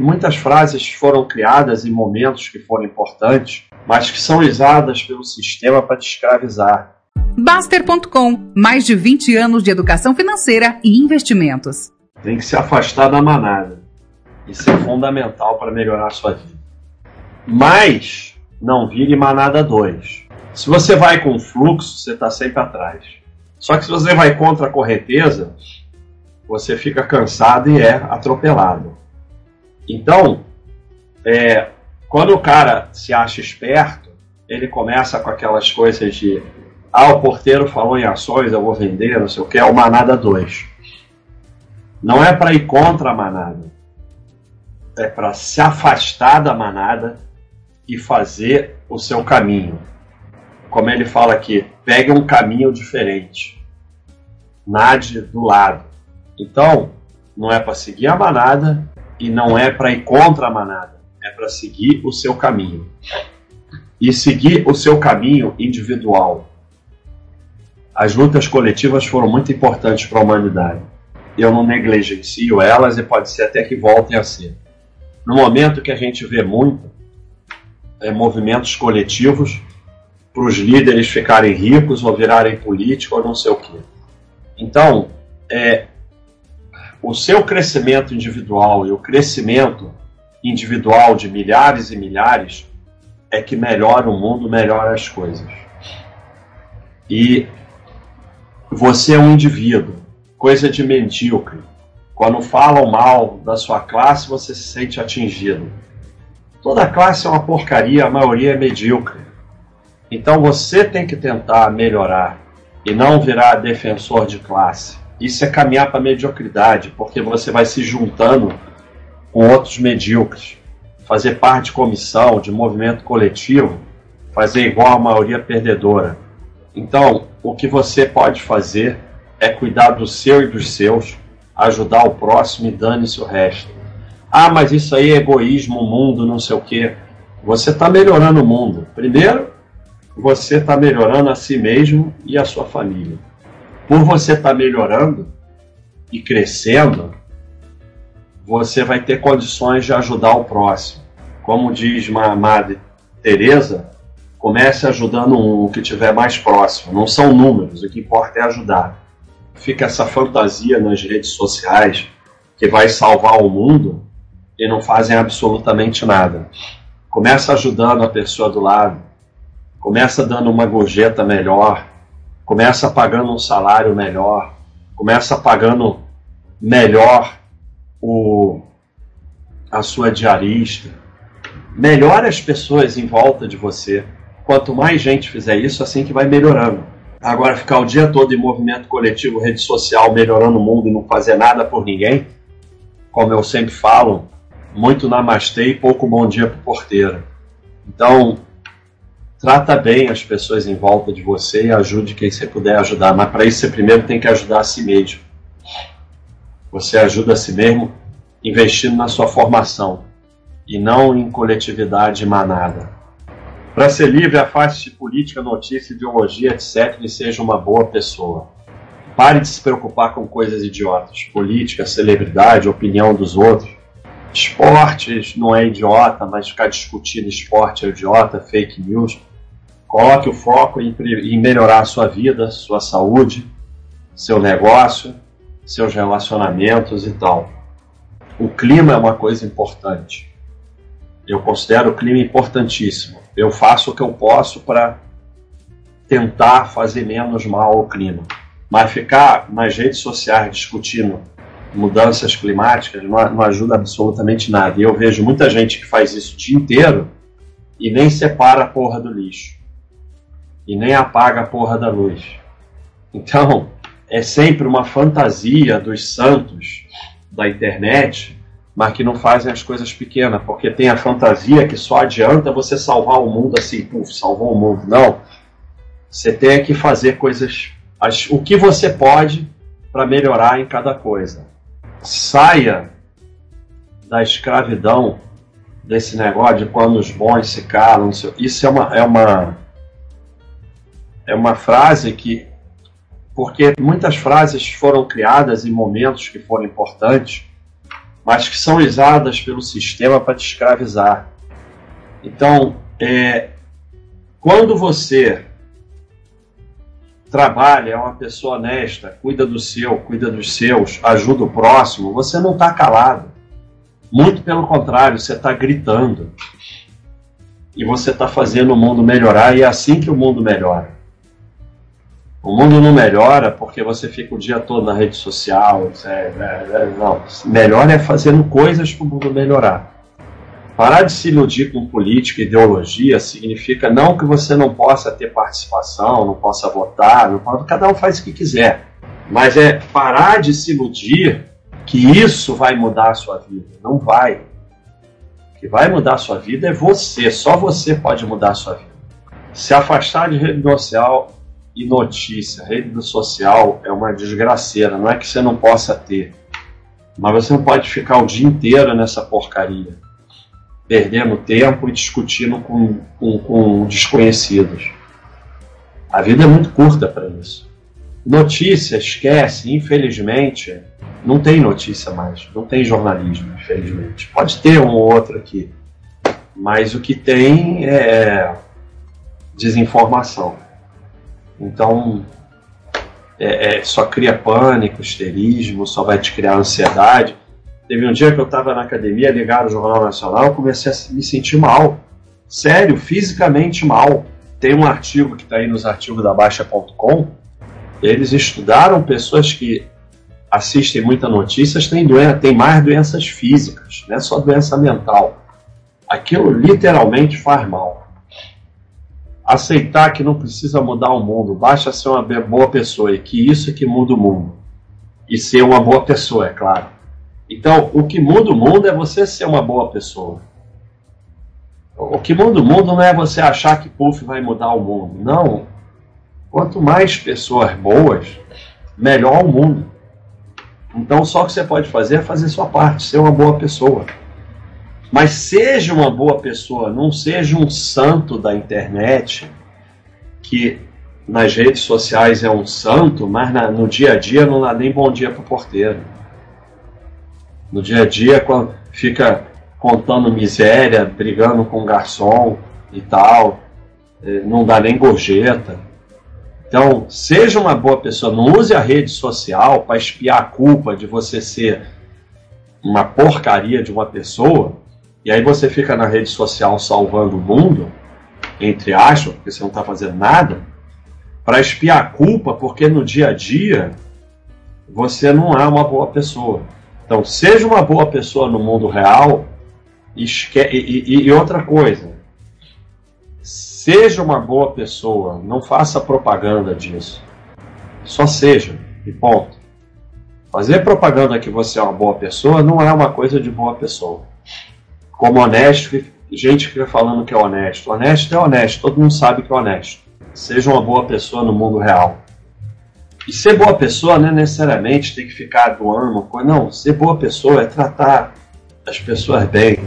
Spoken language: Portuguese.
Muitas frases foram criadas em momentos que foram importantes, mas que são usadas pelo sistema para te escravizar. Baster.com mais de 20 anos de educação financeira e investimentos. Tem que se afastar da manada. Isso é fundamental para melhorar a sua vida. Mas não vire manada 2. Se você vai com fluxo, você está sempre atrás. Só que se você vai contra a correnteza, você fica cansado e é atropelado. Então, é, quando o cara se acha esperto, ele começa com aquelas coisas de ah, o porteiro falou em ações, eu vou vender, não sei o que, é o manada 2. Não é para ir contra a manada, é para se afastar da manada e fazer o seu caminho. Como ele fala aqui, pegue um caminho diferente. Nade do lado. Então, não é para seguir a manada, e não é para ir contra a manada, é para seguir o seu caminho. E seguir o seu caminho individual. As lutas coletivas foram muito importantes para a humanidade. Eu não negligencio elas e pode ser até que voltem a ser. No momento que a gente vê muito é, movimentos coletivos para os líderes ficarem ricos ou virarem políticos ou não sei o quê. Então, é, o seu crescimento individual e o crescimento individual de milhares e milhares é que melhora o mundo, melhora as coisas. E você é um indivíduo, coisa de medíocre. Quando falam mal da sua classe, você se sente atingido. Toda classe é uma porcaria, a maioria é medíocre. Então você tem que tentar melhorar e não virar defensor de classe. Isso é caminhar para a mediocridade, porque você vai se juntando com outros medíocres. Fazer parte de comissão, de movimento coletivo, fazer igual a maioria perdedora. Então, o que você pode fazer é cuidar do seu e dos seus, ajudar o próximo e dane-se o resto. Ah, mas isso aí é egoísmo, mundo, não sei o quê. Você está melhorando o mundo. Primeiro, você está melhorando a si mesmo e a sua família por você estar tá melhorando e crescendo, você vai ter condições de ajudar o próximo. Como diz Madre Teresa, comece ajudando um que estiver mais próximo. Não são números, o que importa é ajudar. Fica essa fantasia nas redes sociais que vai salvar o mundo e não fazem absolutamente nada. Começa ajudando a pessoa do lado, começa dando uma gorjeta melhor, começa pagando um salário melhor, começa pagando melhor o, a sua diarista, melhore as pessoas em volta de você. Quanto mais gente fizer isso, assim que vai melhorando. Agora, ficar o dia todo em movimento coletivo, rede social, melhorando o mundo e não fazer nada por ninguém, como eu sempre falo, muito namastê e pouco bom dia pro porteiro. Então, trata bem as pessoas em volta de você e ajude quem você puder ajudar. Mas para isso você primeiro tem que ajudar a si mesmo. Você ajuda a si mesmo investindo na sua formação e não em coletividade manada. Para ser livre, afaste de política, notícia, ideologia, etc. e seja uma boa pessoa. Pare de se preocupar com coisas idiotas. Política, celebridade, opinião dos outros. Esportes não é idiota, mas ficar discutindo esporte é idiota, fake news. Coloque o foco em, em melhorar a sua vida, sua saúde, seu negócio, seus relacionamentos e tal. O clima é uma coisa importante. Eu considero o clima importantíssimo. Eu faço o que eu posso para tentar fazer menos mal ao clima. Mas ficar nas redes sociais discutindo mudanças climáticas não, não ajuda absolutamente nada. E eu vejo muita gente que faz isso o dia inteiro e nem separa a porra do lixo e nem apaga a porra da luz. Então, é sempre uma fantasia dos santos da internet, mas que não fazem as coisas pequenas, porque tem a fantasia que só adianta você salvar o mundo assim, puf, salvou o mundo. Não. Você tem que fazer coisas, as, o que você pode para melhorar em cada coisa. Saia da escravidão desse negócio de quando os bons se calam. Isso é uma, é uma é uma frase que, porque muitas frases foram criadas em momentos que foram importantes, mas que são usadas pelo sistema para te escravizar. Então, é, quando você trabalha, é uma pessoa honesta, cuida do seu, cuida dos seus, ajuda o próximo, você não está calado. Muito pelo contrário, você está gritando. E você está fazendo o mundo melhorar, e é assim que o mundo melhora. O mundo não melhora porque você fica o dia todo na rede social. É, não. Melhor é fazendo coisas para o mundo melhorar. Parar de se iludir com política e ideologia significa não que você não possa ter participação, não possa votar, não pode, cada um faz o que quiser. Mas é parar de se iludir que isso vai mudar a sua vida. Não vai. O que vai mudar a sua vida é você. Só você pode mudar a sua vida. Se afastar de rede social e notícia. Rede social é uma desgraceira. Não é que você não possa ter. Mas você não pode ficar o dia inteiro nessa porcaria perdendo tempo e discutindo com, com, com desconhecidos. A vida é muito curta para isso. Notícia, esquece, infelizmente, não tem notícia mais, não tem jornalismo, infelizmente. Pode ter um ou outro aqui, mas o que tem é desinformação. Então, é, é, só cria pânico, histerismo, só vai te criar ansiedade. Teve um dia que eu estava na academia, ligado ao Jornal Nacional, eu comecei a me sentir mal. Sério, fisicamente mal. Tem um artigo que está aí nos artigos da Baixa.com. Eles estudaram pessoas que assistem muitas notícias, têm, doença, têm mais doenças físicas, não é só doença mental. Aquilo literalmente faz mal. Aceitar que não precisa mudar o mundo, basta ser uma boa pessoa e que isso é que muda o mundo. E ser uma boa pessoa, é claro. Então, o que muda o mundo é você ser uma boa pessoa. O que muda o mundo não é você achar que Puff vai mudar o mundo. Não. Quanto mais pessoas boas, melhor o mundo. Então, só o que você pode fazer é fazer sua parte, ser uma boa pessoa. Mas seja uma boa pessoa, não seja um santo da internet que nas redes sociais é um santo, mas na, no dia a dia não dá nem bom dia para o porteiro no dia a dia fica contando miséria, brigando com o garçom e tal, é, não dá nem gorjeta. Então, seja uma boa pessoa, não use a rede social para espiar a culpa de você ser uma porcaria de uma pessoa, e aí você fica na rede social salvando o mundo, entre aspas, porque você não está fazendo nada, para espiar a culpa, porque no dia a dia você não é uma boa pessoa. Então, seja uma boa pessoa no mundo real e, e, e outra coisa, seja uma boa pessoa, não faça propaganda disso. Só seja, e ponto. Fazer propaganda que você é uma boa pessoa não é uma coisa de boa pessoa. Como honesto, gente fica falando que é honesto. Honesto é honesto, todo mundo sabe que é honesto. Seja uma boa pessoa no mundo real. E ser boa pessoa não é necessariamente ter que ficar doando uma coisa. Não, ser boa pessoa é tratar as pessoas bem.